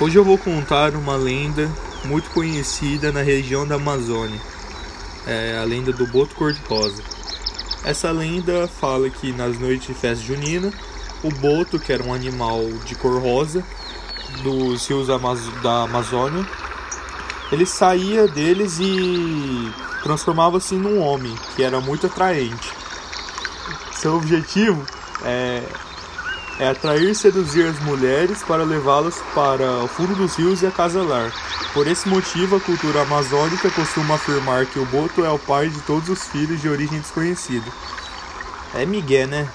Hoje eu vou contar uma lenda muito conhecida na região da Amazônia, é a lenda do boto cor-de-rosa. Essa lenda fala que nas noites de festa junina, o boto, que era um animal de cor rosa dos rios da Amazônia, ele saía deles e transformava-se num homem, que era muito atraente. Seu objetivo é é atrair e seduzir as mulheres para levá-las para o fundo dos rios e acasalar. Por esse motivo, a cultura amazônica costuma afirmar que o boto é o pai de todos os filhos de origem desconhecida. É Miguel, né?